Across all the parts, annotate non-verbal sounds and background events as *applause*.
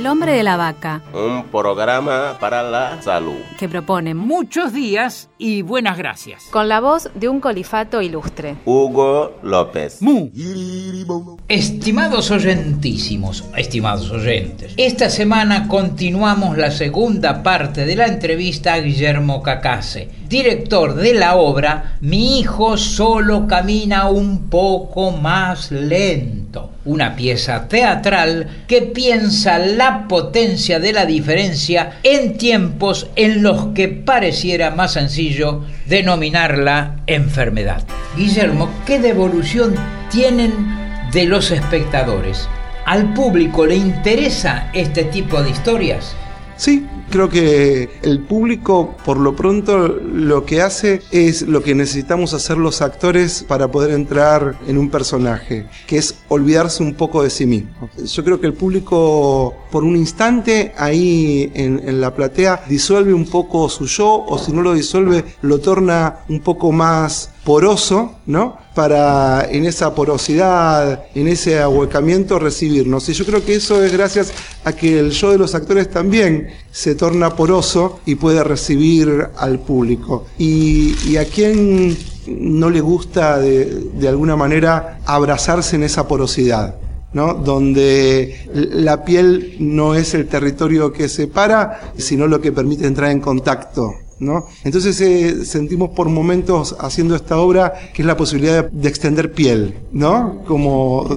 El hombre de la vaca, Un programa para la salud. que propone Muchos días y buenas gracias. Con la voz de un colifato ilustre. Hugo López. Mu. Estimados oyentísimos, estimados oyentes, esta semana continuamos la segunda parte de la entrevista a Guillermo Cacase, director de la obra Mi hijo solo camina un poco más lento, una pieza teatral que piensa la potencia de la diferencia en tiempos en los que pareciera más sencillo denominarla enfermedad. Guillermo, ¿qué devolución tienen de los espectadores. ¿Al público le interesa este tipo de historias? Sí, creo que el público por lo pronto lo que hace es lo que necesitamos hacer los actores para poder entrar en un personaje, que es olvidarse un poco de sí mismo. Yo creo que el público por un instante ahí en, en la platea disuelve un poco su yo o si no lo disuelve lo torna un poco más poroso, ¿no? Para en esa porosidad, en ese ahuecamiento recibirnos. Y yo creo que eso es gracias a que el yo de los actores también se torna poroso y puede recibir al público. Y, y a quien no le gusta de, de alguna manera abrazarse en esa porosidad. ¿no? donde la piel no es el territorio que separa, sino lo que permite entrar en contacto. ¿No? Entonces eh, sentimos por momentos haciendo esta obra que es la posibilidad de, de extender piel, ¿no? Como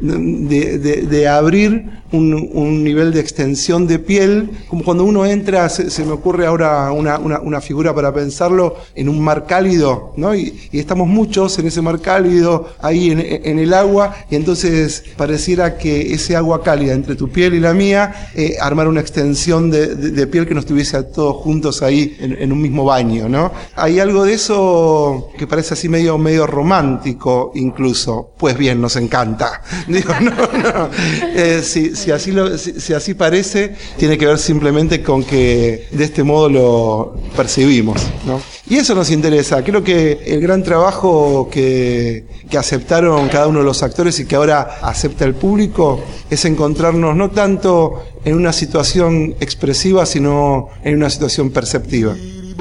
de, de- de abrir un, un nivel de extensión de piel, como cuando uno entra, se, me ocurre ahora una, una- una figura para pensarlo, en un mar cálido, ¿no? Y, estamos muchos en ese mar cálido, ahí en, en el agua, y entonces pareciera que ese agua cálida entre tu piel y la mía, eh, armar una extensión de, de- de piel que nos tuviese a todos juntos ahí en, en un mismo baño, ¿no? Hay algo de eso que parece así medio, medio romántico incluso. Pues bien, nos encanta. *laughs* Digo, no, no. Eh, si, si así lo, si, si así parece, tiene que ver simplemente con que de este modo lo percibimos, ¿no? Y eso nos interesa. Creo que el gran trabajo que, que aceptaron cada uno de los actores y que ahora acepta el público es encontrarnos no tanto en una situación expresiva, sino en una situación perceptiva.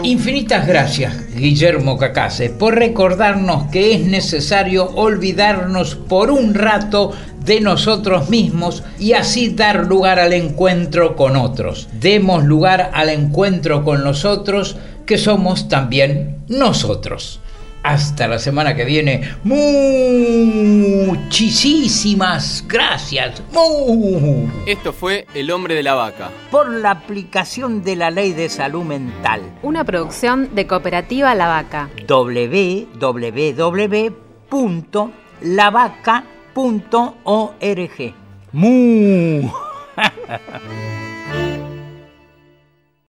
Infinitas gracias, Guillermo Cacase, por recordarnos que es necesario olvidarnos por un rato de nosotros mismos y así dar lugar al encuentro con otros. Demos lugar al encuentro con nosotros, que somos también nosotros. Hasta la semana que viene. Muchísimas gracias. Esto fue El hombre de la vaca. Por la aplicación de la ley de salud mental. Una producción de Cooperativa La Vaca. www.lavaca.org. Mu. *laughs*